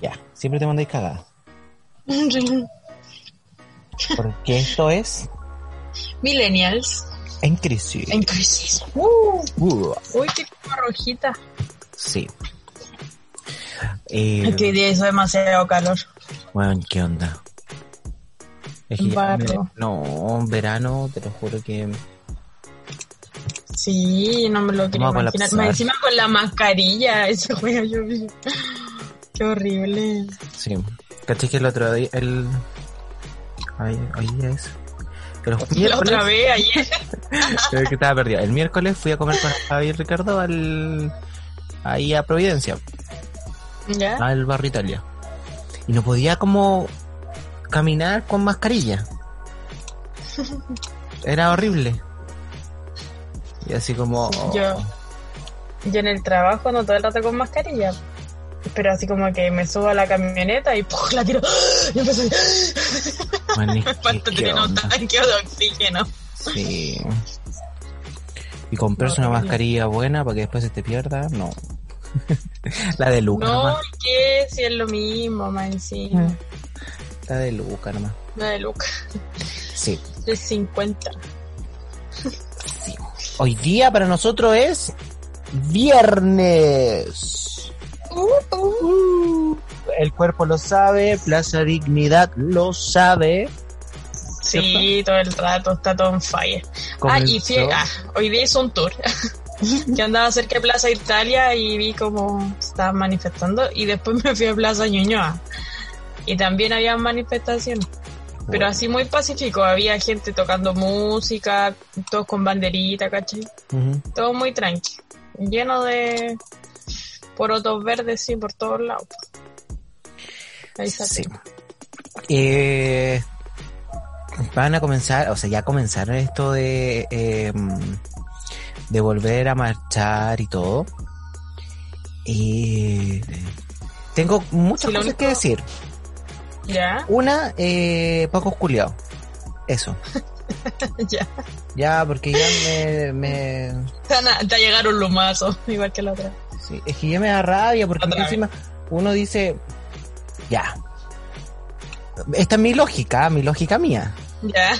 Ya, siempre te mandáis cagada. Porque esto es Millennials. en crisis. En crisis. Uh, Uh, uy, qué como rojita. sí. Eh, Es que hoy día hizo demasiado calor. Bueno, ¿qué onda? Es que me- no, verano, te lo juro que Sí, no me lo quiero imaginar. Más encima con la mascarilla, ese juego yo. Qué horrible. sí. ¿Cachai que el otro día, el... Ay, día es... Que los La miércoles... otra vez ayer. Creo que estaba perdido. El miércoles fui a comer con Javi y Ricardo al... Ahí a Providencia, ¿Ya? al barrio Italia. Y no podía como caminar con mascarilla. Era horrible. Y así como... Yo, yo en el trabajo no todo el rato con mascarilla. Pero así como que me subo a la camioneta y ¡puf! la tiro. Y empiezo a... Bueno, es que, ¿qué un onda? tanque de oxígeno. Sí. Y comprarse No, una mascarilla buena para que después se te pierda, no. La de Luca No, nomás. que si es lo mismo, más encima. Mm. La de Luca nomás. La de Luca. Sí. De 50. sí. Hoy día para nosotros es viernes. Uh, El cuerpo lo sabe, Plaza Dignidad lo sabe. Sí, todo el rato está todo en fire. Ah, y fui, ah, hoy día hizo un tour. que andaba cerca de Plaza Italia y vi cómo estaban manifestando. Y después me fui a Plaza Ñuñoa. Y también había manifestaciones. Pero así muy pacífico. Había gente tocando música, todos con banderita, ¿cachai? Ujú. Todo muy tranqui. Lleno de porotos verdes, sí, por todos lados. Ahí está. Sí. Eh, van a comenzar, o sea, ya comenzaron esto de, eh, de volver a marchar y todo. Y tengo muchas Sí, cosas único- que decir. ¿Ya? Una, eh, Paco Culiao. Eso. ya. Ya, porque ya me, me, te llegaron los mazos, igual que la otra. Sí, es que ya me da rabia porque Otra vez. encima uno dice, ya. Esta es mi lógica, mi lógica mía. Ya.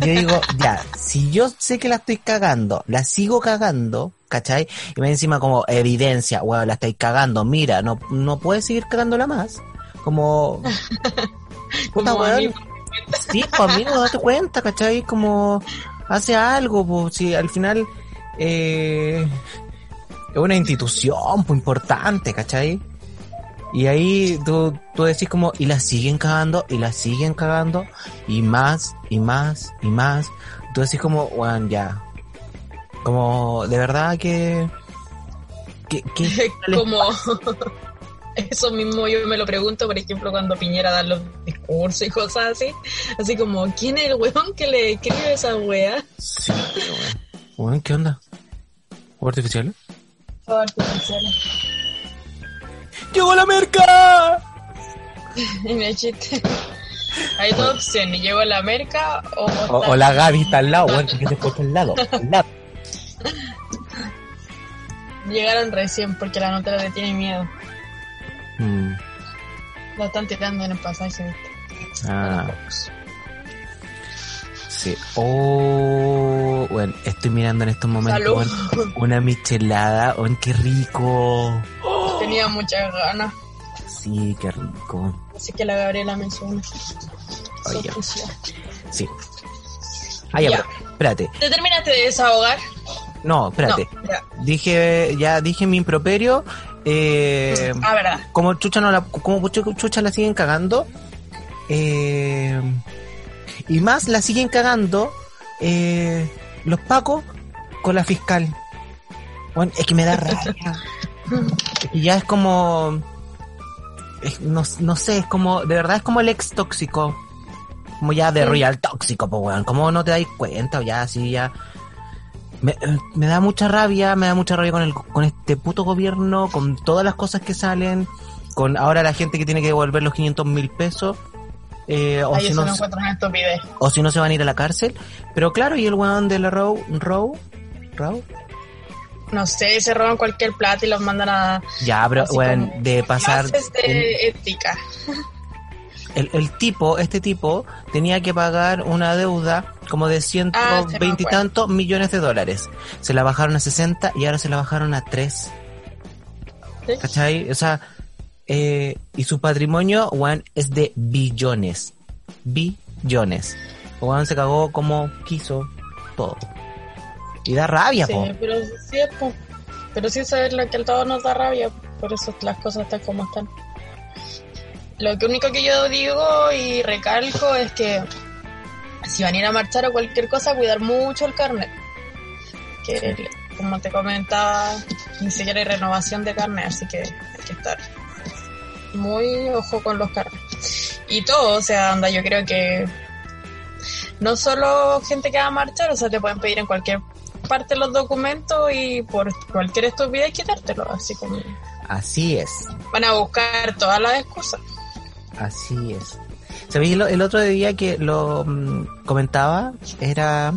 Yo digo, ya, si yo sé que la estoy cagando, la sigo cagando, ¿cachai? Y me encima como evidencia, weón, la estáis cagando, mira, no, no puedes seguir cagándola más. Como, puta Como weón, sí, pues amigo, date cuenta, ¿cachai? Como, hace algo, pues, si al final, eh, es una institución, pues, importante, ¿cachai? Y ahí tú, tú decís como, y la siguen cagando, y la siguen cagando, y más, y más, y más. Tú decís como, weón, ya. Como, de verdad que... que, que como eso mismo yo me lo pregunto, por ejemplo, cuando Piñera da los discursos y cosas así. Así como, ¿quién es el weón que le escribe esa wea? Sí, weón. Weón, ¿qué onda? ¿Fuego artificial? ¡Llegó la merca! Y me chiste. Hay dos opciones, llego a la merca o... O, o la Gaby está al lado, weón, que te puesto al lado. Al lado. Llegaron recién porque la nota le tiene miedo. Mm, La están tirando en el pasaje. ¿viste? ah, sí. Oh, bueno, estoy mirando en estos momentos una michelada. weón, qué rico. Tenía muchas ganas, Sí, qué rico. así que la Gabriela me suena. Oye. Sí. Ah, ya, Ya. pero- espérate. ¿Te terminaste de desahogar? No, espérate. No, ya. Dije, ya dije mi improperio. Eh, Ah, verdad. como chucha no la, como chu- chucha la siguen cagando. eh, y más la siguen cagando eh, los pacos con la fiscal. Bueno, es que me da rabia. y ya es como, es- no, no sé, es como, de verdad es como el ex tóxico. Como ya de Sí. Royal tóxico, pues weón. ¿Cómo no te dais cuenta o ya así ya? Me, eh, me da mucha rabia, me da mucha rabia con el, con este puto gobierno, con todas las cosas que salen, con ahora la gente que tiene que devolver los 500 mil pesos, eh, o, si no, no encuentro una estupidez. o si no se van a ir a la cárcel. Pero claro, y el weón de la Row, Row, Row, no sé, se roban cualquier plata y los mandan a... Ya, pero bueno, de pasar... de ética. El, el tipo, este tipo, tenía que pagar una deuda como de Ah, 120 y acuerdo. tantos millones de dólares. Se la bajaron a 60 y ahora se la bajaron a 3. ¿Sí? ¿Cachai? O sea, eh, y su patrimonio, weón, es de billones. Billones. Weón se cagó como quiso todo. Y da rabia, Sí, po. pero sí es po- pero sí saber lo que el todo nos da rabia, por eso las cosas están como están. Lo que único que yo digo y recalco es que si van a ir a marchar o cualquier cosa, cuidar mucho el carnet. Que como te comentaba, ni siquiera hay renovación de carnet, así que hay que estar muy ojo con los carnets. Y todo, o sea, anda, yo creo que no solo gente que va a marchar, o sea, te pueden pedir en cualquier parte los documentos y por cualquier estupidez quitártelo, así como Así es. van a buscar todas las excusas. Así es. ¿Sabéis? El, el otro día que lo mm, comentaba era...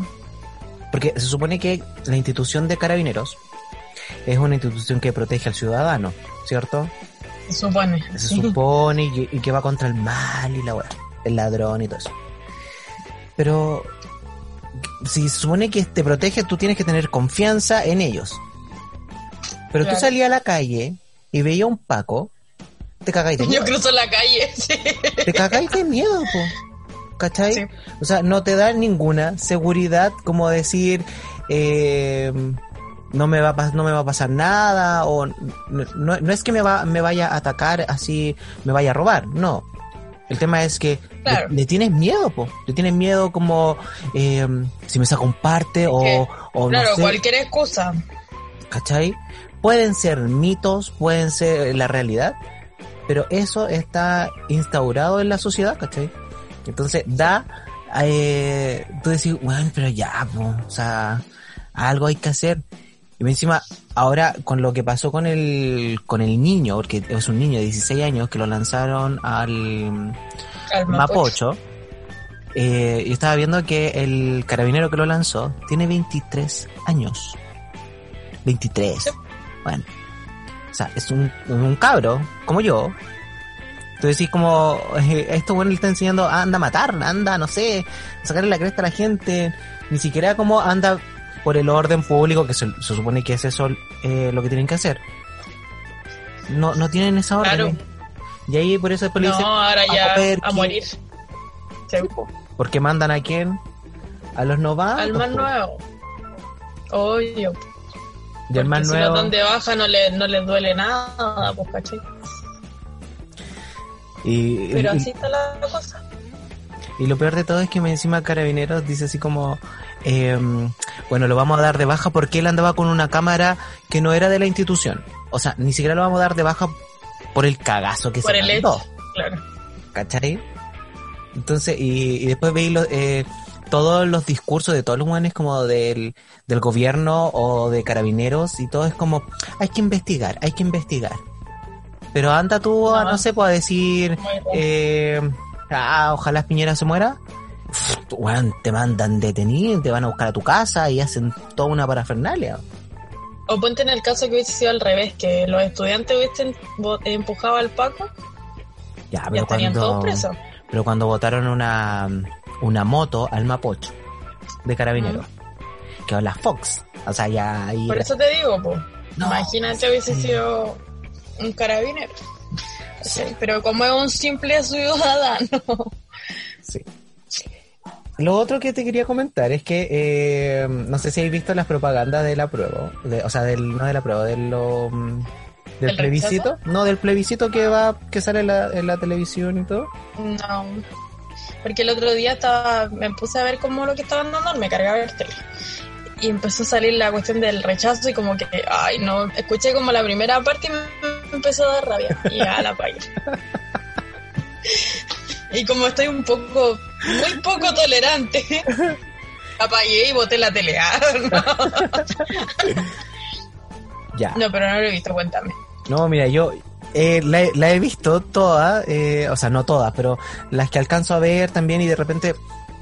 Porque se supone que la institución de carabineros es una institución que protege al ciudadano, ¿cierto? Se supone. Se supone y, y que va contra el mal y la weá, el ladrón y todo eso. Pero si se supone que te protege, tú tienes que tener confianza en ellos. Pero tú salías a la calle y veías un Paco, te cagáis de Yo miedo. cruzo la calle, sí. Te cagáis de miedo, po. ¿Cachai? Sí. O sea, no te da ninguna seguridad como decir, eh, no me va a no me va a pasar nada o no, no, no es que me va me vaya a atacar así, me vaya a robar, no. El tema es que Claro. le, le tienes miedo, po. Le tienes miedo como eh, si me saca un parte o, o Claro, no sé, cualquier excusa. ¿cachai? Pueden ser mitos, pueden ser la realidad, pero eso está instaurado en la sociedad, ¿cachai? Entonces da, eh, tú decís, bueno, pero ya, po, o sea, algo hay que hacer. Y encima, ahora con lo que pasó con el, con el niño, porque es un niño de 16 años que lo lanzaron al. Mapocho, eh, yo estaba viendo que el carabinero que lo lanzó tiene 23 años. 23. Sí. Bueno. O sea, es un, un cabro, como yo. Tú decís como, esto bueno le está enseñando, anda a matar, anda, no sé, a sacarle la cresta a la gente. Ni siquiera como anda por el orden público, que se, se supone que es eso eh, lo que tienen que hacer. No, no tienen esa orden. Claro. Y ahí por eso después le No, dicen, ahora a ya a morir. Sí, po. porque mandan a quién? A los novatos. Al más nuevo. Obvio. Y el más nuevo. lo dan de baja no, le, no les duele nada, pues, ¿cachai? Y, Pero y- así está la cosa. y lo peor de todo es que me encima Carabineros dice así como, eh, bueno, lo vamos a dar de baja porque él andaba con una cámara que no era de la institución. O sea, ni siquiera lo vamos a dar de baja por el cagazo que Por se el mandó. hecho, claro. ¿Cachai? Entonces, y, y después veis lo- eh, todos los discursos de todos los buenos como del, del gobierno o de carabineros y todo es como, hay que investigar, hay que investigar. Pero anda tú, a, No. no sé, pues a decir, eh, ah, ojalá Piñera se muera. Weón, te mandan detenido, te van a buscar a tu casa y hacen toda una parafernalia. O ponte en el caso que hubiese sido al revés, que los estudiantes hubiesen empujado al Paco, Ya, ya pero todos cuando, presos. pero cuando votaron una, una moto al Mapocho de carabineros, que la Fox, o sea, ya ahí Por eso te digo, pues. No, Imagínate hubiese sí. sido un carabinero. Sí, Pero como es un simple ciudadano. Sí. Lo otro que te quería comentar es que eh, no sé si habéis visto las propagandas de la prueba, de- o sea, del, no de la prueba, del, lo, mm, del ¿Del plebiscito, no, del plebiscito que va, que sale en la, en la televisión y todo. No. Porque el otro día estaba, me puse a ver como lo que estaban dando, me cargaba el tele. Y empezó a salir la cuestión del rechazo y como que, ay no, escuché como la primera parte y me empezó a dar rabia. Y ya la apagué. Y como estoy un poco, muy poco tolerante, apagué y boté la tele. Ah, Ya. no. no, pero no lo he visto, cuéntame. No, mira, yo eh, la, he- la he visto todas, eh, o sea, no todas, pero las que alcanzo a ver también y de repente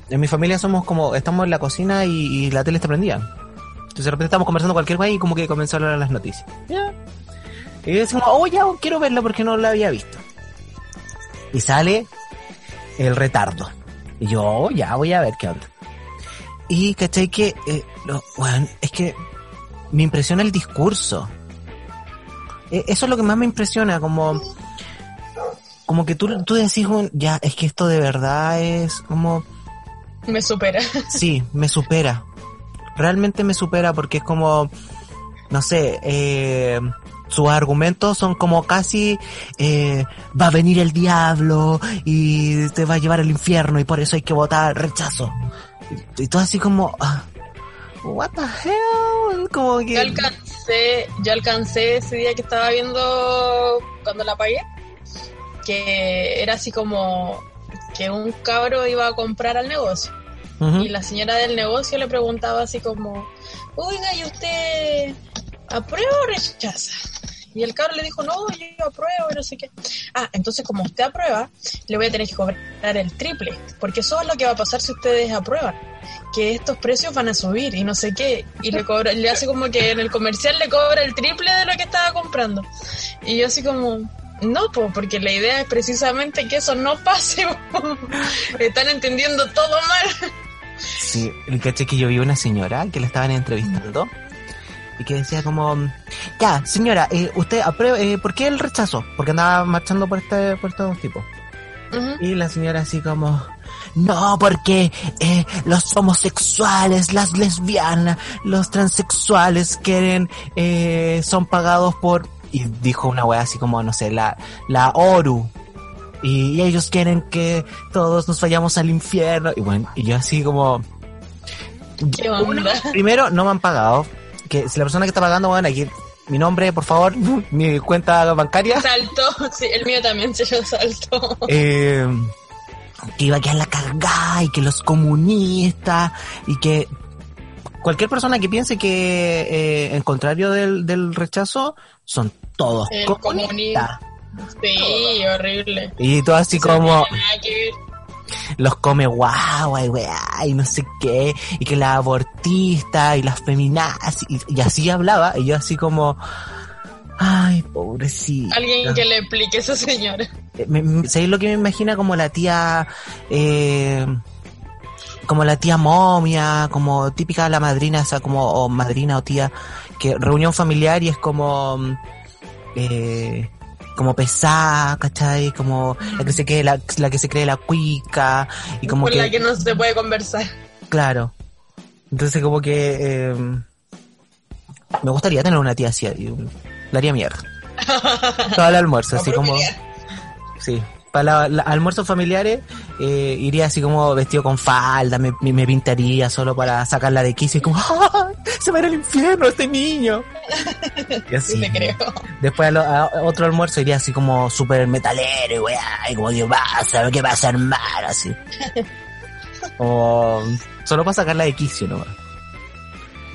en mi familia somos como, estamos en la cocina y, y la tele está prendida. Entonces de repente estamos conversando cualquier cosa y como que comenzó a hablar las noticias. Ya. Y yo decimos, oh, ya, quiero verla porque no la había visto. Y sale el retardo. Y yo, oh, ya, voy a ver qué onda. Y, ¿cachai? Que, eh, lo, bueno, es que me impresiona el discurso. Eh, eso es lo que más me impresiona, como, como que tú, tú decís, un, ya, es que esto de verdad es como, Me supera. sí, me supera. Realmente me supera porque es como, no sé, eh, sus argumentos son como casi, eh, va a venir el diablo y te va a llevar al infierno y por eso hay que votar rechazo. Y, y todo así como, ah, what the hell, como Yo que... alcancé, yo alcancé ese día que estaba viendo cuando la pagué, que era así como que un cabro iba a comprar al negocio y la señora del negocio le preguntaba así como, oiga, ¿y usted aprueba o rechaza? Y el cabro le dijo, no, yo apruebo y no sé qué. Ah, entonces como usted aprueba, le voy a tener que cobrar el triple, porque eso es lo que va a pasar si ustedes aprueban, que estos precios van a subir y no sé qué. Y le cobra, le hace como que en el comercial le cobra el triple de lo que estaba comprando. Y yo así como, no, po, porque la idea es precisamente que eso no pase. Están entendiendo todo mal. Sí, el caché que yo vi una señora que la estaban entrevistando y que decía como, ya, señora, eh, usted aprueba, eh, ¿por qué el rechazo? Porque andaba marchando por este, por estos tipos. Y la señora así como, no, porque eh, los homosexuales, las lesbianas, los transexuales quieren, eh, son pagados por, y dijo una wea así como, no sé, la, la ORU. Y ellos quieren que todos nos vayamos al infierno. Y bueno, y yo así como, ¿Qué onda? primero, no me han pagado. Que si la persona que está pagando, bueno, aquí, mi nombre, por favor, mi cuenta bancaria. Saltó, sí, el mío también se lo saltó. eh, que iba a quedar la cagada y que los comunistas y que cualquier persona que piense que eh, en contrario del, del rechazo son todos El comunistas Sí, horrible. y todo así como no los come guagua y weá y no sé qué y que la abortista y las feminazis y, y así hablaba y yo así como ay pobrecita Alguien que le explique a esa señora. Eh, ¿Sabéis lo que me imagina como la tía, eh, como la tía momia, como típica la madrina, esa como, o madrina o tía, que reunión familiar y es como, mm, eh, como pesada, ¿cachai? Como la que se cree la, la que se cree la cuica y como Con que, la que no se puede conversar. claro. Entonces como que, eh, me gustaría tener una tía así, la haría mierda. Todo el almuerzo, así como... Sí. Para la- la- almuerzos familiares eh, iría así como vestido con falda, me, me- me pintaría solo para sacarla de quicio y como ¡Ah! Se va a ir al infierno este niño. Y así. Sí, te creo. Después a, lo- a otro almuerzo iría así como súper metalero y weá, y como que pasa, ¿qué pasa hermano? Así. O solo para sacarla de quicio, ¿no?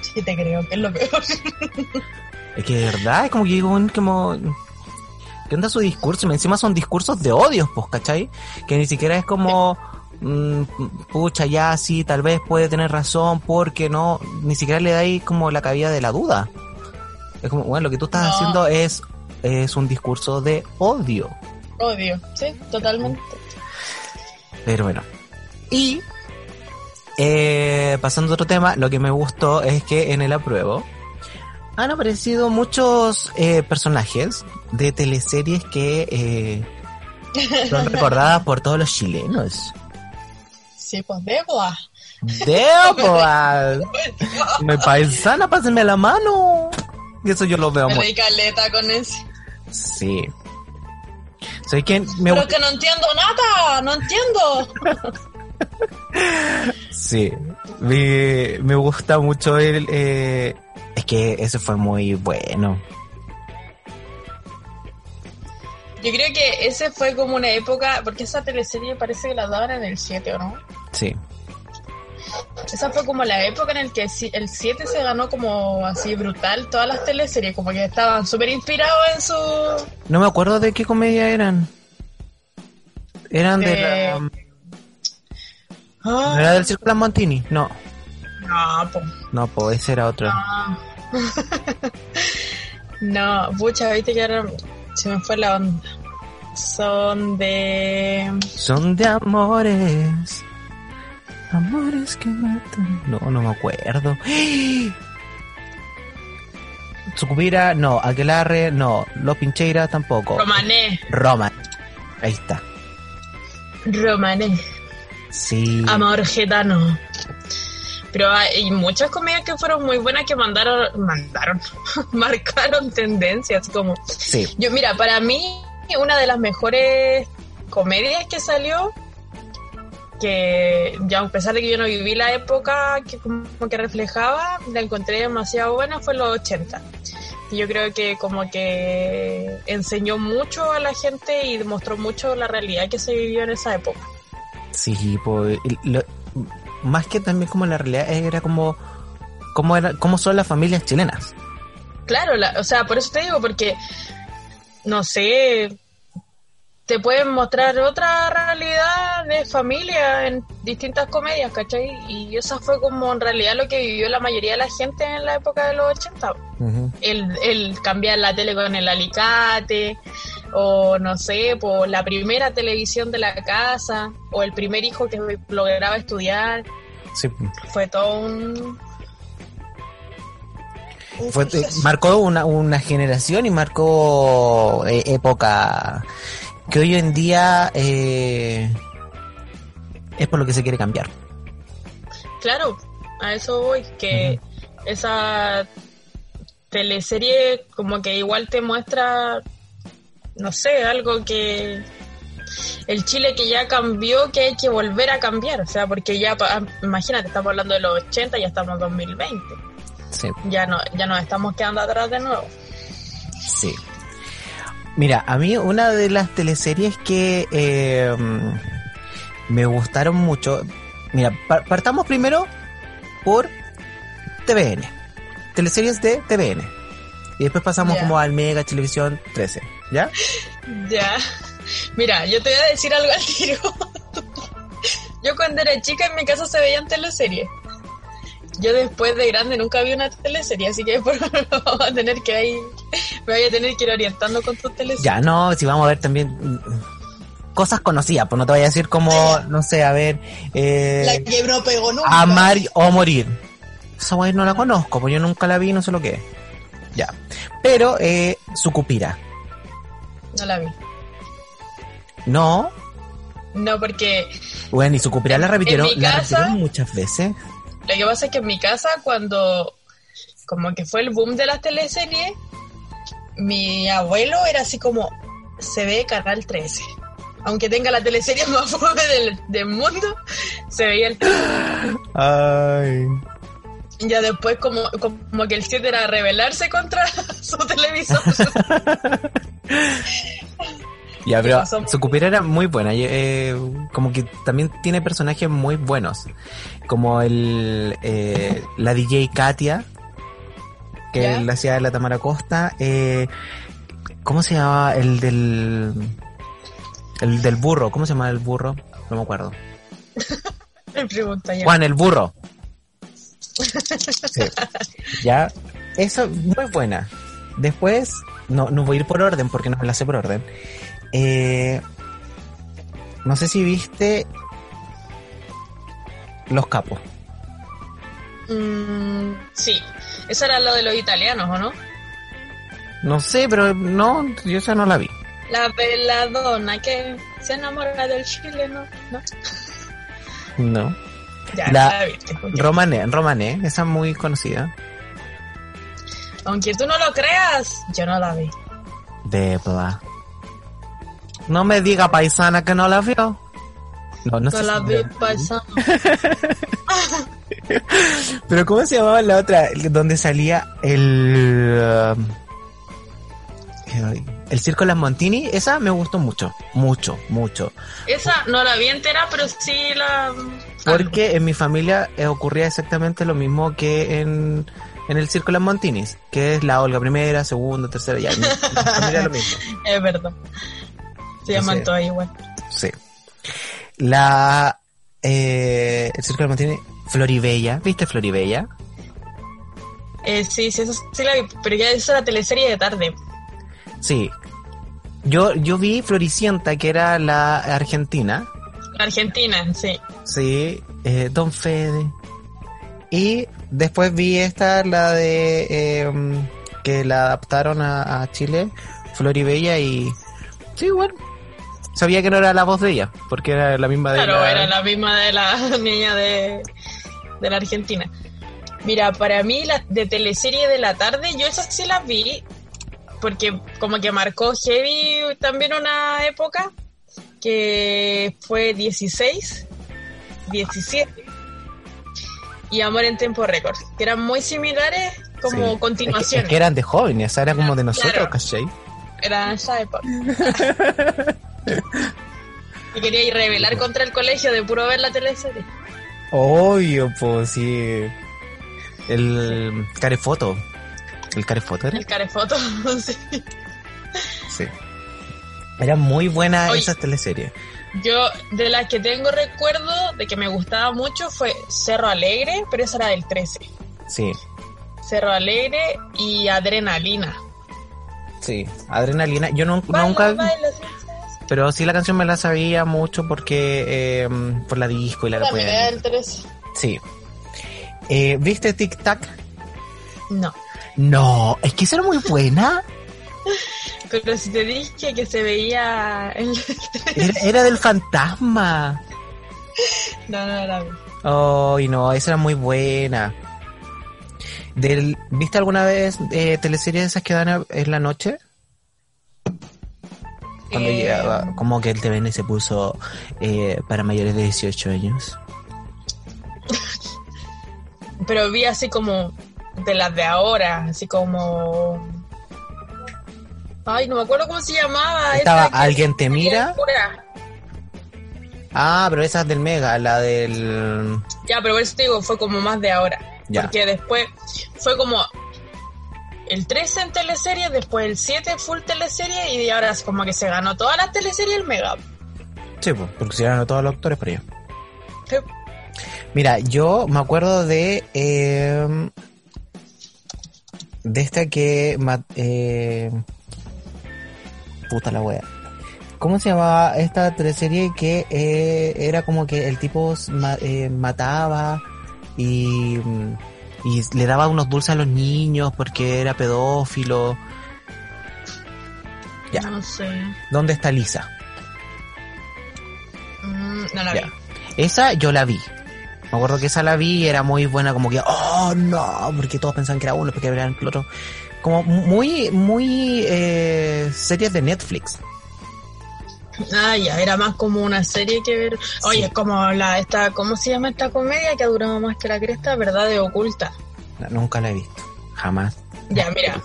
Sí, te creo, que es lo peor. Es que de verdad es como que un- como... ¿Qué onda su discurso? Y encima son discursos de odios, pues, ¿cachai? Que ni siquiera es como... mm, pucha, ya sí, tal vez puede tener razón, porque no... Ni siquiera le dais como la cabida de la duda. Es como, bueno, lo que tú estás No. haciendo es, es un discurso de odio. Odio, sí, totalmente. Pero bueno. Y... eh, pasando a otro tema, lo que me gustó es que en el apruebo han aparecido muchos eh, personajes de teleseries que eh, son recordadas por todos los chilenos. Sí, pues Deboa. ¡Débora! Mi paisana, pásenme la mano. Y eso yo lo veo Me muy... caleta con ese. Sí. Soy quien me Pero que no entiendo nada, no entiendo. Sí. Me, me gusta mucho el... eh, es que ese fue muy bueno. Yo creo que ese fue como una época, porque esa teleserie parece que la daban en el 7, ¿o no? Sí. Esa fue como la época en la que el 7 se ganó como así brutal todas las teleseries, como que estaban súper inspirados en su... No me acuerdo de qué comedia eran. Eran de Eh, la... Ah, ¿no ¿Era del las Montini? No. No, po. No, pues ese era otro. No. no, pucha, viste que ahora se me fue la onda. Son de. Son de amores. Amores que matan. No, no me acuerdo. Sucupira, no. Aquelarre, no. Los Pincheira tampoco. Romané. Roma. Ahí está. Romané. Sí. Amor gitano. Pero hay muchas comedias que fueron muy buenas que mandaron, mandaron, marcaron tendencias como. Sí. Yo, mira, para mí, una de las mejores comedias que salió, que ya a pesar de que yo no viví la época que como que reflejaba, la encontré demasiado buena, fue los 80. Y yo creo que como que enseñó mucho a la gente y demostró mucho la realidad que se vivió en esa época. Sí, pues, lo- más que también como la realidad era como cómo era cómo son las familias chilenas. Claro, la- o sea, por eso te digo, porque, no sé, te pueden mostrar otra realidad de familia en distintas comedias, ¿cachai? Y esa fue como en realidad lo que vivió la mayoría de la gente en la época de los 80. Ujú. El, el cambiar la tele con el alicate, o no sé, por la primera televisión de la casa, o el primer hijo que lograba estudiar, Sí. fue todo un... un Fue, marcó una, una generación y marcó eh, época que hoy en día eh, es por lo que se quiere cambiar. Claro, a eso voy, que esa teleserie como que igual te muestra, no sé, algo que el Chile que ya cambió, que hay que volver a cambiar, o sea, porque ya, imagínate, estamos hablando de los 80, ya estamos en 2020, Sí, ya no, ya nos estamos quedando atrás de nuevo. sí. Mira, a mí una de las teleseries que eh, me gustaron mucho. Mira, par- partamos primero por TVN. Teleseries de TVN. Y después pasamos como al Mega Televisión 13. ¿Ya? Ya, mira, yo te voy a decir algo al tiro. yo cuando era chica en mi casa se veían teleseries. Yo después de grande nunca vi una teleserie, así que por vamos a tener que ahí, me voy a tener que ir orientando con tus teleseries. Ya, no, si vamos a ver también cosas conocidas, pues no te voy a decir como, no sé, a ver, eh, que no pegó nunca. amar o morir. Esa wey no la conozco, pues yo nunca la vi, no sé lo que es. Ya. Pero, eh, Sucupira. No la vi. No, No, porque bueno, y la repitieron, mi la casa- repitieron muchas veces. lo que pasa es que en mi casa cuando como que fue el boom de las teleseries, mi abuelo era así como, se ve Canal 13. Aunque tenga la teleserie más fome del, del mundo, se veía el Ay. Ya después como, como que el 7 era rebelarse contra su televisor. Ya, pero Pasó- Sucupira era muy buena. eh, como que también tiene personajes muy buenos. Como el eh, la DJ Katia, que ¿Ya? la hacía la Tamara Costa. Eh, ¿Cómo se llamaba el del. El del burro? ¿Cómo se llama el burro? No me acuerdo. Me pregunta ya. Juan, el burro. Sí. Ya. Eso, muy buena. Después, no, no voy a ir por orden porque no me la sé por orden. Eh, no sé si viste Los Capos. Mm, sí, eso era lo de los italianos, ¿o no? No sé, pero no, yo esa no la vi. La veladona que se enamora del Chile, ¿no? ¿No? Ya, La-. Romané, Romané, esa es muy conocida. Aunque tú no lo creas, yo no la vi. De verdad. No me diga paisana que no la vio. No, no, No sé la si- vi paisano. Pero ¿cómo se llamaba la otra? Donde salía el... um, El Circo de las Montini. Esa me gustó mucho. Mucho, mucho. Esa no la vi entera, pero sí la... Porque en mi familia eh, ocurría exactamente lo mismo que en, en el Circo de las Montinis. Que es la Olga primera, segunda, tercera. Ya, en mi, en mi familia lo mismo. Es verdad. Se llaman Entonces- todas igual. Sí. La... eh, el Circo de las Montini Floribella, ¿viste Floribella? Eh, sí, sí, eso sí la vi, pero ya eso era teleserie de tarde. Sí. Yo, yo vi Floricienta, que era la argentina. Argentina, sí. Sí, eh, Don Fede. Y después vi esta, la de eh, que la adaptaron a, a Chile, Floribella y... Sí, bueno. Sabía que no era la voz de ella, porque era la misma de Claro, la... era la misma de la niña de, de la Argentina. Mira, para mí la de teleserie de la tarde, yo esas sí las vi, porque como que marcó heavy también una época, que fue 16, 17, y Amor en Tiempo Récord, que eran muy similares como Sí. Es que, continuaciones. es que eran de jóvenes, o sea, era como de nosotros, Claro. ¿cachai? Era esa época. y quería ir revelar contra el colegio de puro ver la teleserie. Obvio, pues sí. El carefoto. El carefoto era. El carefoto, sí. Sí. Era muy buena Oye. esa teleserie. Yo, de las que tengo recuerdo de que me gustaba mucho fue Cerro Alegre, pero esa era del 13. Sí, Cerro Alegre y Adrenalina. sí. Adrenalina. Yo Baila, nunca. baila. Pero sí la canción me la sabía mucho porque. eh, por la disco y la después. del 13. Sí. Eh, ¿Viste Tic Tac? No. No, es que esa era muy buena. Pero si te dije que se veía el... Era, era del fantasma. No, no, no. Ay, no, esa era muy buena. Del, ¿Viste alguna vez eh, teleseries esas que dan en la noche? Cuando Eh, llegaba, como que el TVN se puso eh, para mayores de 18 años. Pero vi así como de las de ahora, así como... Ay, no me acuerdo cómo se llamaba. Estaba Alguien te mira. Ah, pero esa es del Mega, la del... Ya, pero por eso te digo, fue como más de ahora. Ya. Porque después fue como el 13 en teleserie, después el 7 full teleserie y ahora es como que se ganó todas las teleseries el Mega. Sí, pues, porque se eran todos los actores por allá. Sí. Mira, yo me acuerdo de... eh, de esta que... eh, puta la wea. ¿Cómo se llamaba esta teleserie que eh, era como que el tipo ma- eh, mataba y, mm, y le daba unos dulces a los niños porque era pedófilo? Ya. No sé. ¿Dónde está Lisa? Mm, no la Ya. vi. Esa yo la vi. Me acuerdo que esa la vi y era muy buena, como que, oh no, porque todos pensaban que era uno, porque era el otro. Como muy, muy eh, series de Netflix. Ah, ya, era más como una serie que ver. Oye, Sí. es como la esta, ¿cómo se llama esta comedia que ha durado más que la cresta? Verdad de oculta. No, nunca la he visto. Jamás. Ya, mira,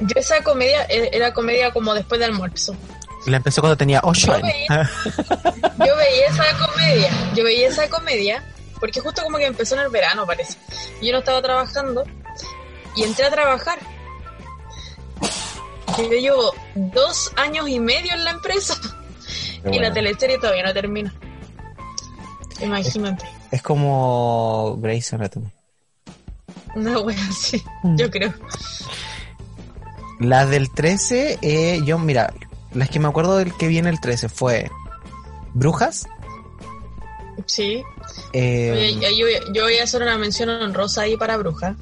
yo esa comedia eh, era comedia como después de almuerzo. La empecé cuando tenía 8 Yo años. veía- Yo veía esa comedia, yo veía esa comedia, porque justo como que empezó en el verano, parece. Y yo no estaba trabajando y entré a trabajar. Y yo llevo dos años y medio en la empresa y la teleserie todavía no termina. Imagínate, Es como Grey's Anatomy. una wea así, Mm. yo creo. La del 13, eh, yo, mira, las que me acuerdo del que viene el 13 fue Brujas. Sí, eh, Oye, ya- yo, yo voy a hacer una mención honrosa ahí para Bruja.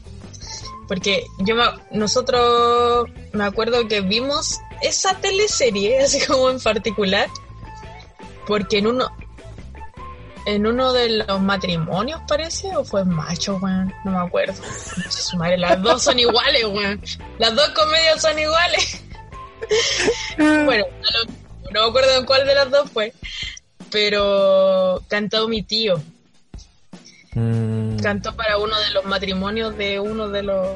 Porque yo me- nosotros me acuerdo que vimos esa teleserie, así como en particular, porque en uno en uno de los matrimonios parece, o fue macho, weón, no me acuerdo. Su madre, las dos son iguales, weón. Las dos comedias son iguales. bueno, no, no me acuerdo en cuál de las dos fue, pero cantó mi tío mm, cantó para uno de los matrimonios de uno de los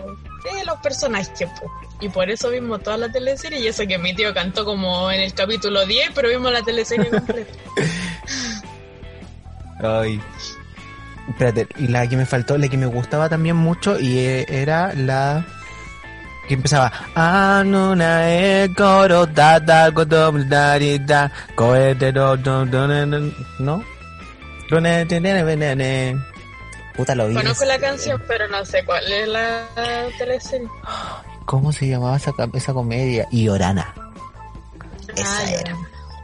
de los personajes po. y por eso vimos toda la teleserie y eso que mi tío cantó como en el capítulo 10 pero vimos la teleserie completa Ay. Espérate, y la que me faltó, la que me gustaba también mucho y eh, era la que empezaba e ¿no? Puta, lo vi. Conozco la canción, pero no sé cuál es la teleserie. ¿Cómo se llamaba esa, esa comedia? Iorana. Esa Ah, era.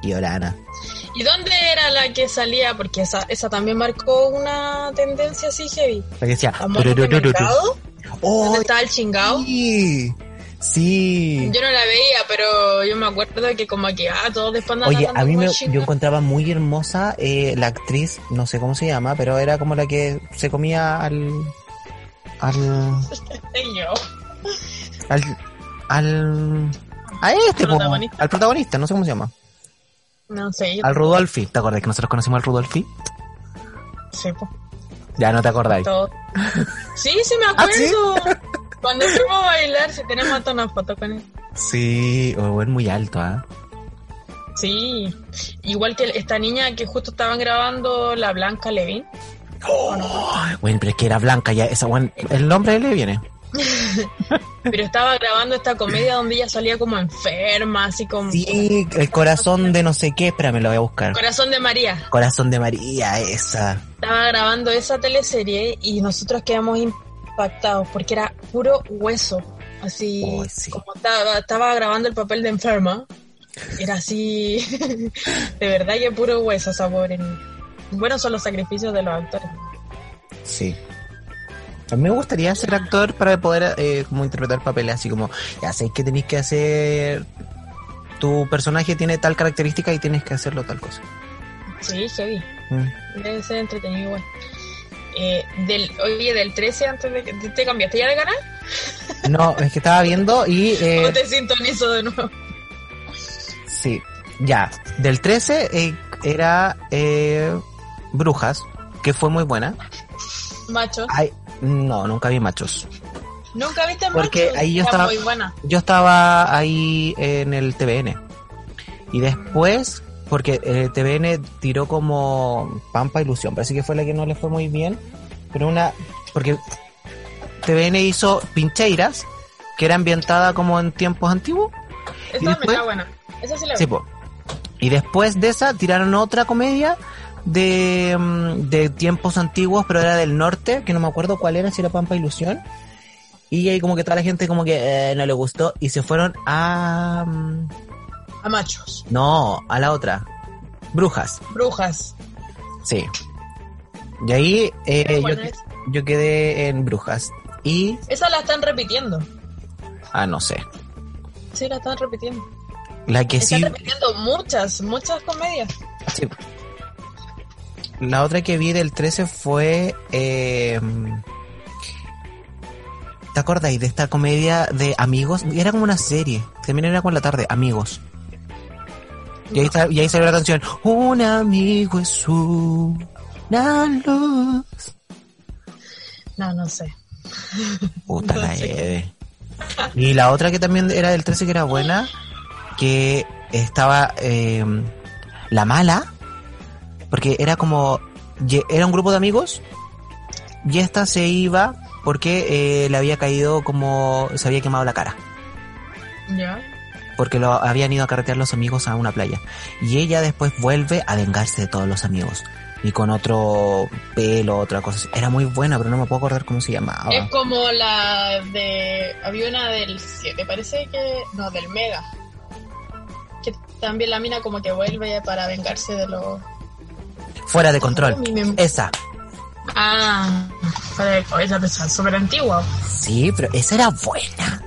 Iorana. ¿Y dónde era la que salía? Porque esa, esa también marcó una tendencia así heavy. La que decía. ¿Amor? ¡Oh! ¿Dónde estaba el chingao? Sí. Sí. Yo no la veía, pero yo me acuerdo que como que, ah, todos después Oye, a mí me, yo encontraba muy hermosa eh, la actriz, no sé cómo se llama, pero era como la que se comía al. al. Yo. al. al. a este, po, Protagonista. al protagonista, no sé cómo se llama. No sé, yo Al Rudolfi. ¿Te acordás que nosotros conocimos al Rudolfi? sé, po. Ya no te acordáis. Todo. Sí, sí me ¿Ah, sí? Cuando fuimos a bailar, si tenemos hasta una foto con él. Sí, o es muy alto, ¿ah? Sí. Igual que esta niña que justo estaban grabando, la Blanca Levin. Bueno, pero es que era blanca ya, esa el nombre le viene. Pero estaba grabando esta comedia donde ella salía como enferma, así como Sí, el corazón de no sé qué, espérame, lo voy a buscar. Corazón de María. Corazón de María, esa. Estaba grabando esa teleserie y nosotros quedamos impactados porque era puro hueso. Así, sí. como estaba, estaba grabando el papel de enferma. Era así, de verdad que puro hueso esa pobre niña. Buenos son los sacrificios de los actores. Sí. A mí me gustaría ser actor para poder eh, como interpretar papeles así como, ya sé que tenéis que hacer, tu personaje tiene tal característica y tienes que hacerlo tal cosa. Sí, heavy. Mm. Debe ser entretenido igual. Eh, del, oye, del 13 antes de que te, te cambiaste ya de canal, No, es que estaba viendo y... eh, o te sintonizo de nuevo. Sí, ya. Del 13 eh, era eh, Brujas, que fue muy buena. Macho. Ay, no, nunca vi machos. ¿Nunca viste Porque Macho? ahí yo Era estaba- muy buena. Yo estaba ahí en el TVN. Y después, porque eh, TVN tiró como Pampa Ilusión, parece que fue la que no le fue muy bien. Pero una. Porque TVN hizo Pincheiras, que era ambientada como en tiempos antiguos. Esa ¿Y me después? está buena. Esa sí la. Sí. Y después de esa tiraron otra comedia de, mm, de tiempos antiguos, pero era del norte, que no me acuerdo cuál era, si era Pampa Ilusión. Y ahí como que toda la gente como que eh, no le gustó y se fueron a... mm, A machos. No, a la otra. Brujas, Brujas. sí. Y ahí eh, yo, yo quedé en Brujas. Y... Esa la están repitiendo. Ah, no sé. Sí, la están repitiendo. La que Están sí... repitiendo muchas, muchas comedias. Sí. La otra que vi del 13 fue. eh, ¿Te acordáis de esta comedia de amigos? Era como una serie. También era con la tarde, amigos. Y ahí, y ahí salió la canción. Un amigo es una luz. No, no sé. Puta No la sé. Y la otra que también era del 13 que era buena, que estaba eh, la mala, porque era como, era un grupo de amigos, y esta se iba porque eh, le había caído como, se había quemado la cara, Ya. Porque lo habían ido a carretear los amigos a una playa. Y ella después vuelve a vengarse de todos los amigos. Y con otro pelo, otra cosa. Era muy buena, pero no me puedo acordar cómo se llamaba. Es como la de. Había una del 7, parece que. No, del Mega. Que también la mina como que vuelve para vengarse de los. Fuera de control. Esa. Ah, esa es súper antigua. Sí, pero esa era buena.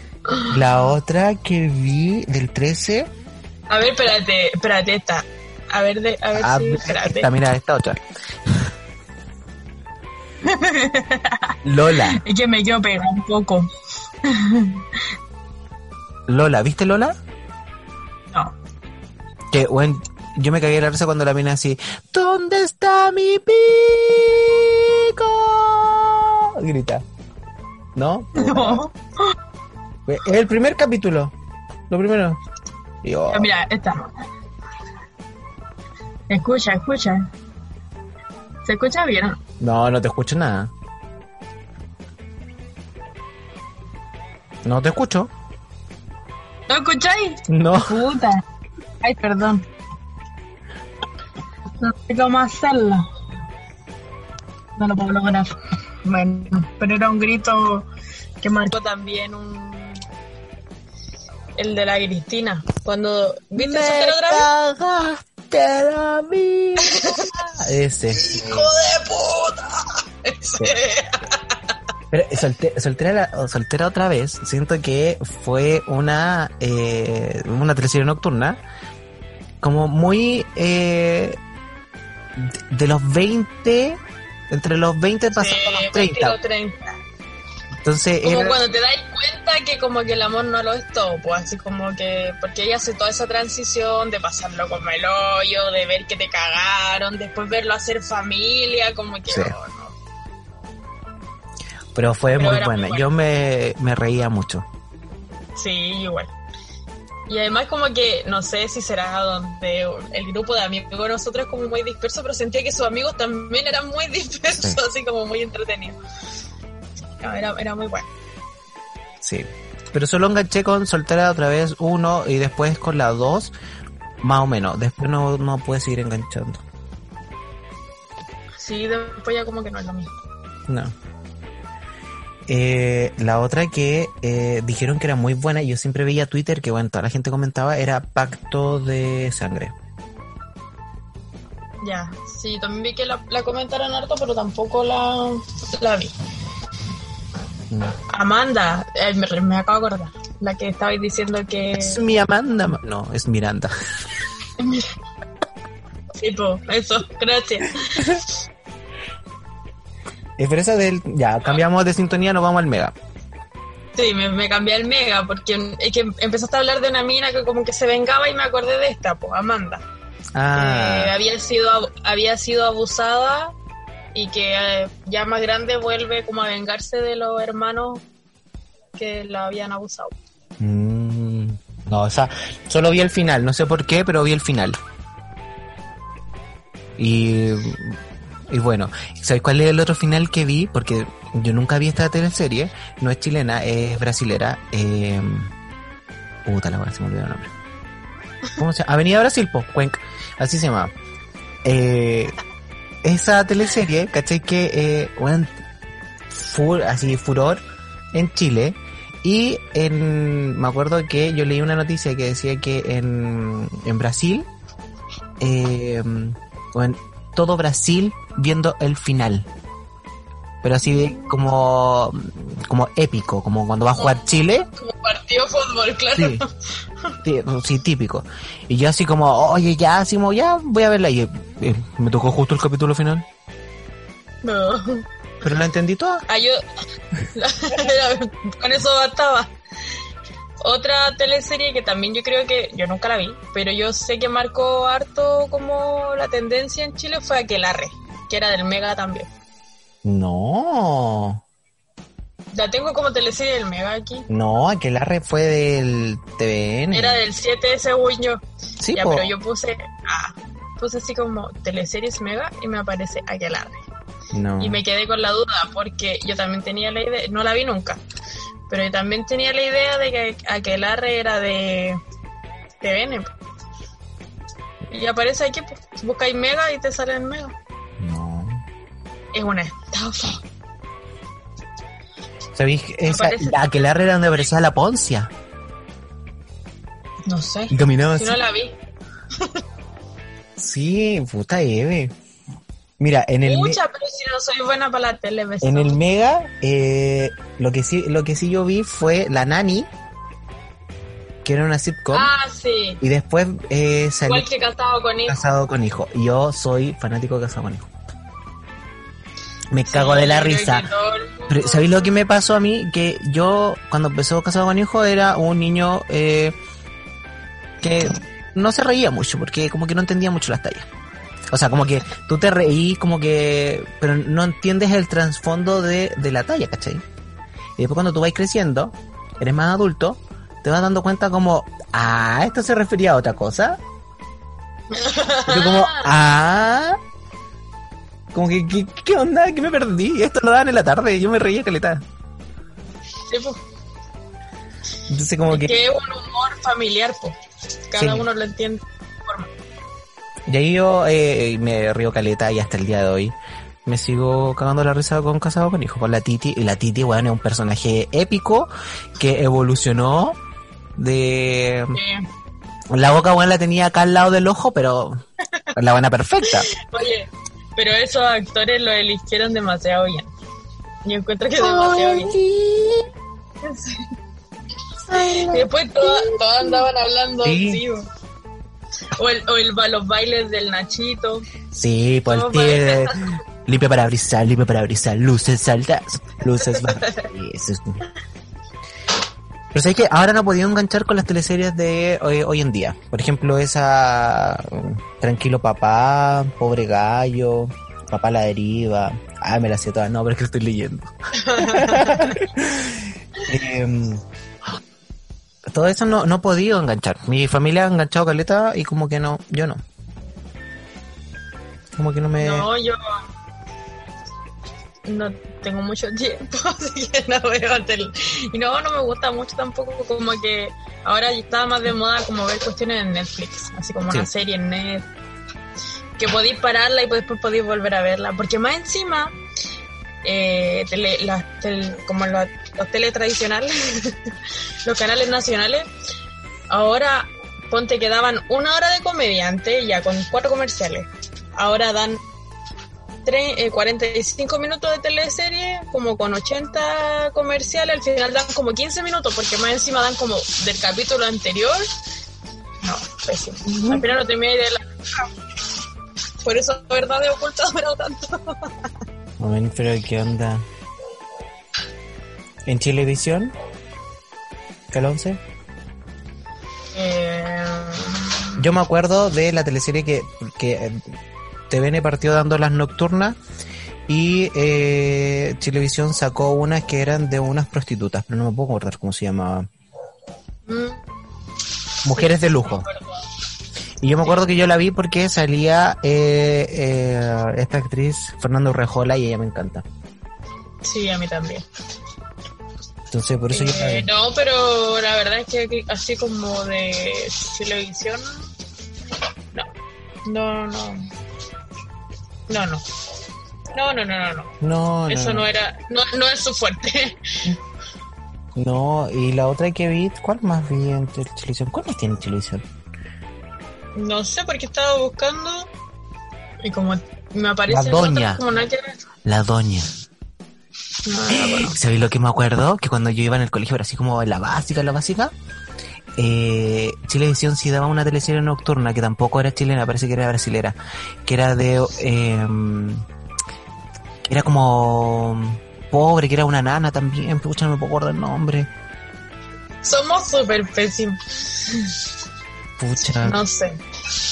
La otra que vi del 13. A ver, espérate, espérate, esta. A ver, de, a ver ah, si. Espérate. esta, mira, esta otra. Lola. Es que me quiero pegar un poco. Lola, ¿viste Lola? No. Que, bueno, yo me cagué de la risa cuando la mina así. ¿Dónde está mi pico? Grita. ¿No? No. Es el primer capítulo. Lo primero. Ya, Mira, esta. Escucha, escucha. ¿Se escucha bien? No, no te escucho nada. No te escucho. ¿No escucháis? No. Puta. Ay, perdón. No sé cómo hacerlo. no lo puedo lograr. Bueno, pero era un grito que marcó también un el de la Cristina. Cuando viste Me otra vez. cagaste la vida. Ese. ¡Hijo de puta! Ese. Pero solte- soltera, soltera otra vez, siento que fue una eh, una teleserie nocturna como muy eh, de, los 20 entre los 20 pasando a los 30 20 o 30. Entonces Como era- cuando te das cuenta que como que el amor no lo es todo, pues así como que, porque ella hace toda esa transición de pasarlo como el hoyo, de ver que te cagaron, después verlo hacer familia, como que... Sí. oh, no. pero fue pero muy buena buena. yo me, me reía mucho Sí, igual. Y además como que, no sé si será donde el grupo de amigos de nosotros es como muy disperso, pero sentía que sus amigos también eran muy dispersos, Sí. así como muy entretenidos. No, era, era muy bueno. sí pero solo enganché con soltera otra vez uno y después con la dos más o menos después no, no pude seguir enganchando Sí, después ya como que no es lo mismo. No. Eh, la otra que eh, dijeron que era muy buena, y yo siempre veía Twitter que, bueno, toda la gente comentaba, era Pacto de Sangre. Ya, sí, también vi que la, la comentaron harto, pero tampoco la, la vi. Amanda, eh, me, me acabo de acordar, la que estabais diciendo que... Es mi Amanda. ma- No, es Miranda. Sí, po, eso, gracias. Es pero esa del. Ya, cambiamos de sintonía, nos vamos al Mega. Sí, me, me cambié al mega, porque es que empezaste a hablar de una mina que como que se vengaba y me acordé de esta, pues, Amanda. Ah, había sido había sido abusada y que eh, ya más grande vuelve como a vengarse de los hermanos que la habían abusado. mm, no, o sea, solo vi el final, no sé por qué, pero vi el final. Y. Y bueno, ¿sabes cuál es el otro final que vi? Porque yo nunca vi esta teleserie, no es chilena, es brasilera. Eh, puta la verdad, se me olvidó el nombre. ¿Cómo se llama? Avenida Brasil, po, Cuenca, así se llama. Eh, esa teleserie, ¿cachai? Que, eh, bueno, fu- así, furor en Chile. Y en, me acuerdo que yo leí una noticia que decía que en, en Brasil, eh, bueno, todo Brasil viendo el final. Pero así de como, como épico, como cuando va a jugar Chile. Como partido de fútbol, claro. Sí, sí, típico. Y yo así como, oye, ya, así como, ya, voy a verla. Y eh, me tocó justo el capítulo final. No. Pero la entendí toda. Ah, yo... Con eso bastaba. Otra teleserie que también yo creo que yo nunca la vi, pero yo sé que marcó harto como la tendencia en Chile fue Aquelarre, que era del Mega también. No, La tengo como teleserie del Mega aquí. no, Aquelarre fue del TVN. Era del 7 según yo. Sí, ya, po. pero yo puse ah, puse así como teleseries Mega y me aparece Aquelarre. No. Y me quedé con la duda porque yo también tenía la idea, no la vi nunca, pero yo también tenía la idea de que Aquelarre era de TVN. Y aparece aquí, pues, buscáis Mega y te sale en Mega. No. Es una estafa. ¿Sabéis? Esa, la Aquelarre era donde aparecía la Poncia. No sé. Y caminaba Si así. no la vi. Sí, puta Eve. Mira, en el, me- Mucha, pero si no soy buena para la tele. beso. en el Mega, eh, lo que sí, lo que sí yo vi fue La Nani, que era una sitcom, Ah, sí. y después eh, salió Igual que casado con hijo. Casado con Hijo. Yo soy fanático de Casado con Hijo. Me cago Sí, de la risa. Pero, ¿Sabéis lo que me pasó a mí? Que yo, cuando empezó Casado con Hijo, era un niño eh, que no se reía mucho, porque como que no entendía mucho las tallas. O sea, como que tú te reís, como que... Pero no entiendes el trasfondo de, de la talla, ¿cachai? Y después cuando tú vas creciendo, eres más adulto, te vas dando cuenta como... Ah, esto se refería a otra cosa. Yo como... Ah... Como que, ¿qué, qué onda? ¿Qué me perdí? Esto lo daban en la tarde yo me reía caleta. Sí, pues, Entonces como que... que es un humor familiar, pues. Cada Sí. uno lo entiende. de forma. Y ahí yo eh, me río caleta y hasta el día de hoy. me sigo cagando la risa con Casado con Hijo, con la Titi. Y la Titi, weón, es un personaje épico que evolucionó de... Sí. La boca, weón, la tenía acá al lado del ojo, pero la buena perfecta. Oye, pero esos actores lo eligieron demasiado bien. Yo encuentro que demasiado bien. Sí. Y después todas, andaban hablando Sí. así. bo. O, el, o el, ba- los bailes del Nachito. Sí, pues el tío limpia para brisar, limpia para brisar, luces altas, luces bajas. Pero sé que ahora no podido enganchar con las teleseries de hoy, hoy en día. Por ejemplo, esa um, Tranquilo Papá, Pobre Gallo, Papá la Deriva. Ah, me la sé toda. No, pero es que estoy leyendo. Em, todo eso no, no he podido enganchar. Mi familia ha enganchado caleta y como que no, yo no. Como que no me... No, yo no tengo mucho tiempo, así que no veo tele. Y no, no me gusta mucho tampoco, como que ahora está más de moda como ver cuestiones en Netflix, así como una serie en net, que podéis pararla y después podéis volver a verla, porque más encima, eh, tele, las tel- como los, los tele tradicionales, los canales nacionales, ahora ponte que daban una hora de comediante ya con cuatro comerciales. Ahora dan eh, 45 minutos de teleserie, como con 80 comerciales, al final dan como 15 minutos, porque más encima dan como del capítulo anterior. No, pésimo. Al final no terminé de la... Por eso, la verdad, de oculta ha durado tanto. Bueno, pero ¿qué onda? ¿En Chilevisión? ¿El 11? Eh, Yo me acuerdo de la teleserie que, que eh, TVN partió dando las nocturnas y eh, Chilevisión sacó unas que eran de unas prostitutas, pero no me puedo acordar cómo se llamaba. mm, Mujeres de lujo. Y yo me acuerdo que yo la vi porque salía eh, eh, esta actriz, Fernando Rejola, y ella me encanta. sí, a mí también. Entonces, por eso yo la Eh, vi. no, pero la verdad es que así como de televisión, no, no, no, no, no, no, no, no, no, no. No, no, Eso no era, no, no es su fuerte. No, y la otra que vi, ¿cuál más vi en tel- televisión? ¿Cuál más tiene en televisión? No sé por qué estaba buscando y como me aparece La doña. como nada que. La doña. No, no. ¿Sabéis lo que me acuerdo? Que cuando yo iba en el colegio, era así como la básica, la básica, eh, Chilevisión sí daba una teleserie nocturna que tampoco era chilena, parece que era brasilera, que era de... eh, que era como pobre, que era una nana también, pucha, no me puedo acordar el nombre. Somos súper pésimos. Pucha, No sé.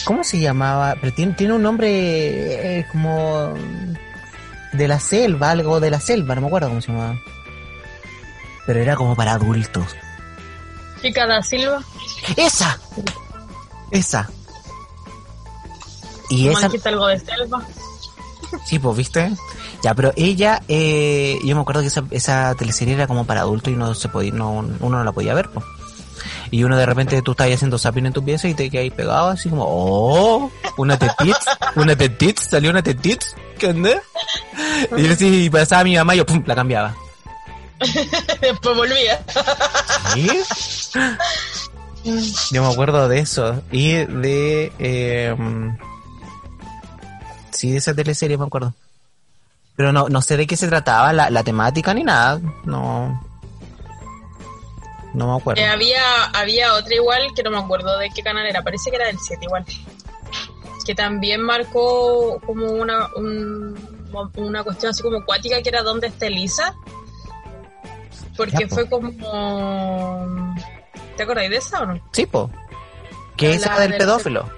¿cómo se llamaba? Pero tiene, tiene un nombre eh, como de la selva, algo de la selva, no me acuerdo cómo se llamaba. Pero era como para adultos. Chica da Silva, ¡Esa! Esa. Y esa, algo de selva. sí, pues, ¿viste? Ya, pero ella, eh, yo me acuerdo que esa, esa teleserie era como para adultos y no se podía, no, uno no la podía ver, pues. Y uno de repente tú estás haciendo zapping en tu pieza y te quedas ahí pegado así como, oh, una tetits, una tetits, salió una tetits, ¿qué onda? Y yo así, pasaba mi mamá y yo, pum, la cambiaba. Después volvía. ¿Sí? Yo me acuerdo de eso. Y de. Eh, sí, de esa teleserie me acuerdo. Pero no, no sé de qué se trataba, la, la temática ni nada. No. No me acuerdo. Eh, había, había otra igual que no me acuerdo de qué canal era, parece que era del 7 igual. Que también marcó como una, un- una cuestión así como acuática que era ¿Dónde está Elisa? Porque Ya, po. fue como... ¿Te acordáis de esa o no? Sí, po. Que esa La del pedófilo.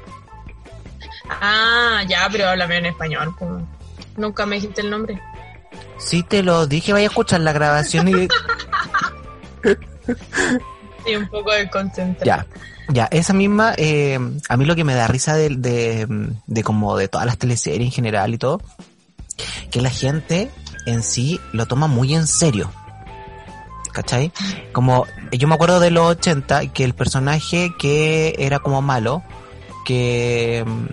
Ah, ya, pero háblame en español. como- Nunca me dijiste el nombre. Sí, te lo dije, vaya a escuchar la grabación y. Y un poco desconcentrada. Ya, ya, esa misma, eh, a mí lo que me da risa de, de, de como de todas las teleseries en general y todo, que la gente en sí lo toma muy en serio. ¿Cachai? Como, yo me acuerdo de los 80 que el personaje que era como malo, que... mm,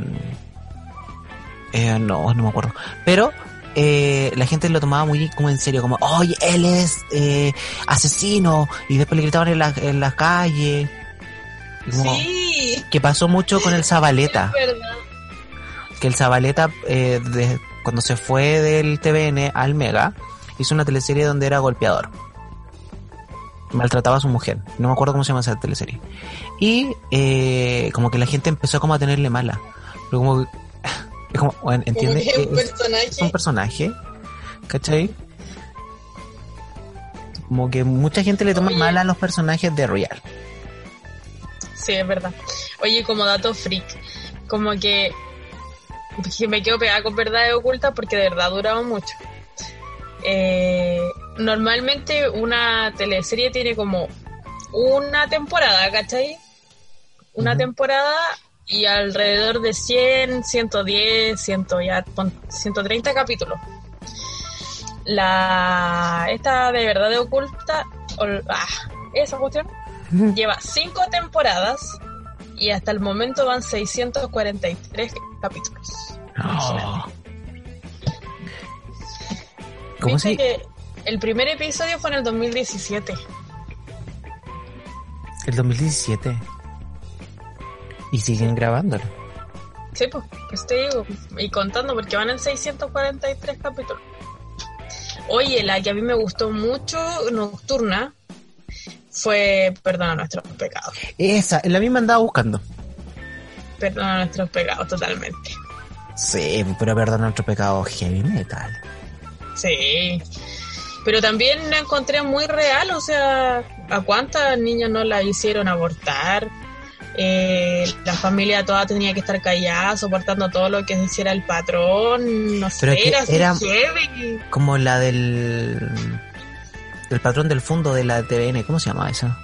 eh, no, no me acuerdo. Pero eh, la gente lo tomaba muy como en serio, como, oye, él es eh, asesino, y después le gritaban en la, en la calle. Como- Sí. Que pasó mucho con el Zabaleta. Es verdad. que el Zabaleta, eh, de- cuando se fue del TVN al Mega, hizo una teleserie donde era golpeador. Maltrataba a su mujer. No me acuerdo cómo se llama esa teleserie. Y eh, como que la gente empezó como a tenerle mala. Pero como... Es como, bueno, ¿entiendes? Un Es- es personaje. un personaje. ¿Cachai? Como que mucha gente le toma Oye. mal a los personajes de Real. Sí, es verdad. Oye, como dato freak, como que, que me quedo pegada con verdades ocultas porque de verdad duraba mucho. Eh, normalmente una teleserie tiene como una temporada, ¿cachai? Una temporada y alrededor de 100, 110, 100, ya, pon- 130 capítulos. La esta de verdad de oculta, ol- ah, esa cuestión, lleva cinco temporadas y hasta el momento van 643 capítulos. Oh. ¿Cómo Viste se...? que el primer episodio fue en el 2017. El 2017. Y siguen grabándolo. Sí, pues, pues te digo, y contando porque van en 643 capítulos. Oye, la que a mí me gustó mucho, Nocturna, fue Perdona nuestros pecados. Esa, la misma andaba buscando. Perdona nuestros pecados totalmente. Sí, pero perdón nuestro pecado heavy metal. Sí. Pero también la encontré muy real, o sea, ¿a cuántas niñas no la hicieron abortar? Eh, la familia toda tenía que estar callada, soportando todo lo que hiciera el patrón, no Pero sé, que era era- heavy. Como la del. del patrón del fondo de la TVN, ¿cómo se llama esa?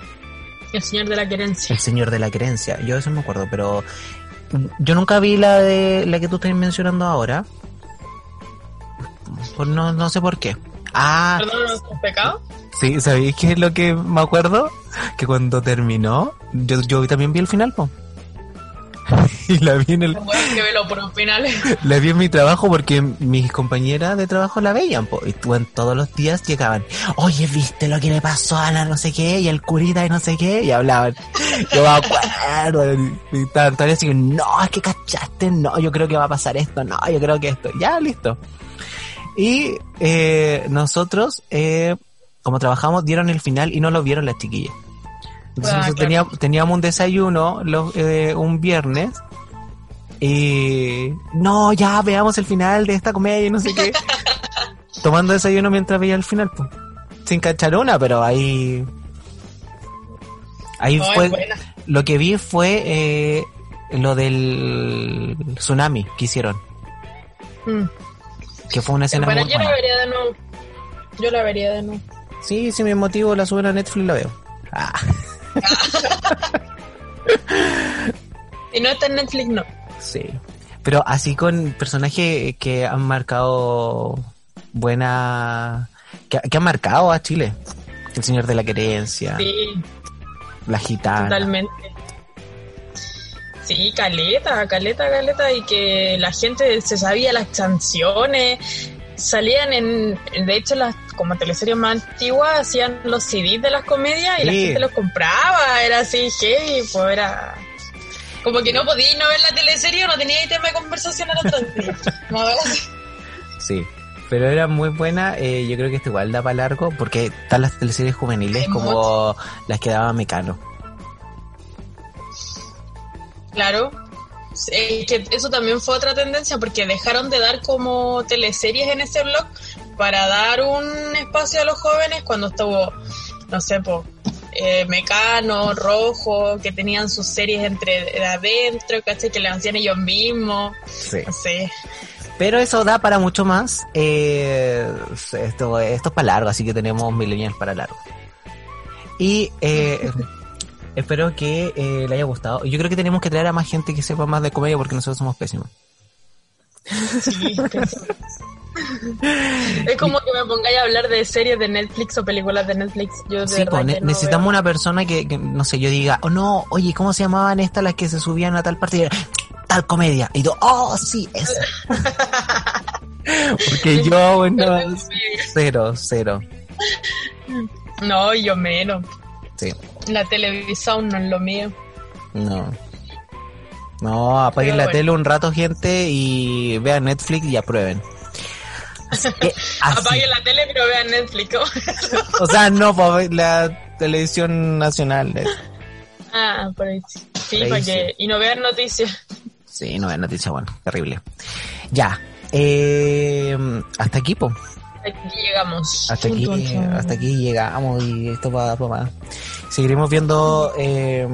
El señor de la querencia. El señor de la creencia. Yo eso no me acuerdo, pero. Yo nunca vi la de la que tú estás mencionando ahora. Pues no, no sé por qué. Ah, ¿Perdona nuestros pecados? sí, ¿sabéis qué es lo que me acuerdo? Que cuando terminó, yo, yo también vi el final, po. y la vi en el, por. La vi en mi trabajo porque mis compañeras de trabajo la veían, po, y tú en todos los días llegaban, oye, ¿viste lo que le pasó a la no sé qué? Y al curita y no sé qué, y hablaban. Yo me acuerdo, y, y estaban así, no, es que cachaste, no, yo creo que va a pasar esto, no, yo creo que esto, ya, listo. Y eh, nosotros, eh, como trabajamos, dieron el final y no lo vieron las chiquillas. Entonces Ah, claro. teníamos, teníamos un desayuno los, eh, un viernes y no, ya veamos el final de esta comedia y no sé qué. Tomando desayuno mientras veía el final, pues. Sin cachar una, pero ahí. Ahí fue. Lo que vi fue eh, lo del tsunami que hicieron. Mm. Que fue una escena Bueno, muy yo la vería de nuevo. Yo la vería de nuevo. Sí, si me motivo la suben a Netflix la veo. Ah, Y no está en Netflix, no. sí. Pero así con personajes que han marcado buena. que, que han marcado a Chile. El Señor de la Querencia, Sí, La Gitana. totalmente. Sí, caleta, caleta, caleta, y que la gente se sabía las canciones, salían en, de hecho, las como teleseries más antiguas hacían los CDs de las comedias y la gente los compraba, era así, heavy, pues era como que no podías no ver la teleserie o no tenías tema de conversación al otro día. No. Sí, pero era muy buena. eh, yo creo que esto igual da para largo porque están las teleseries juveniles como las que daba Mecano. Claro. Es que eso también fue otra tendencia porque dejaron de dar como teleseries en ese blog para dar un espacio a los jóvenes cuando estuvo, no sé, po, eh, Mecano, Rojo, que tenían sus series entre de adentro, ¿cachai? Que le hacían ellos mismos, Sí. no sé. Pero eso da para mucho más. eh, esto, esto es para largo, así que tenemos millennials para largo. Y eh, espero que eh, le haya gustado. Yo creo que tenemos que traer a más gente que sepa más de comedia porque nosotros somos pésimos. Sí, es como que me pongáis a hablar de series de Netflix o películas de Netflix. Yo de Sí, pues, ne- que no necesitamos veo. una persona que, que, no sé, yo diga, oh no, oye, ¿cómo se llamaban estas las que se subían a tal yo, tal comedia. Y yo, oh, sí, esa. Porque yo, bueno, cero, cero. No, yo menos. Sí, La televisión no es lo mío. no. No, apaguen la bueno. tele un rato, gente, y vean Netflix y aprueben. Que. Apaguen la tele, pero vean Netflix. O sea, no, pues, la televisión nacional. eh. ah, por ahí sí. Ahí. Y no vean noticias. Sí, no es noticia, bueno, terrible. Ya, eh, hasta aquí, po. Aquí llegamos. Hasta aquí, hasta aquí llegamos y esto va para más. Seguiremos viendo eh,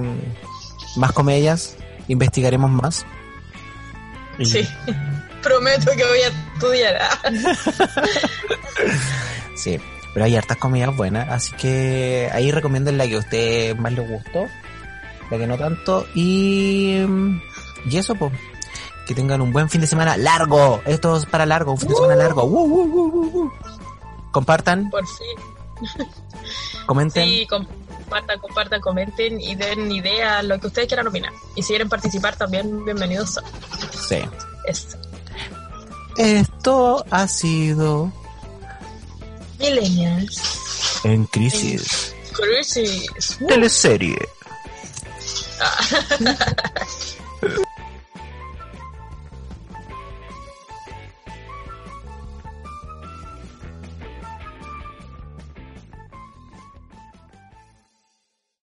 más comedias, investigaremos más. Y- Sí. Prometo que voy a estudiar. Sí, pero hay hartas comedias buenas, así que ahí recomienden la que a usted más le gustó, la que no tanto, y, y eso, pues. Que tengan un buen fin de semana largo. Esto es para largo, un fin de semana largo. Uh, uh, uh, uh. Compartan, Por fin. comenten. Sí, compartan, compartan, comenten y den ideas, lo que ustedes quieran opinar. Y si quieren participar también, bienvenidos a Sí. esto. Esto ha sido Millennials. En Crisis. Crisis. Teleserie. Ah.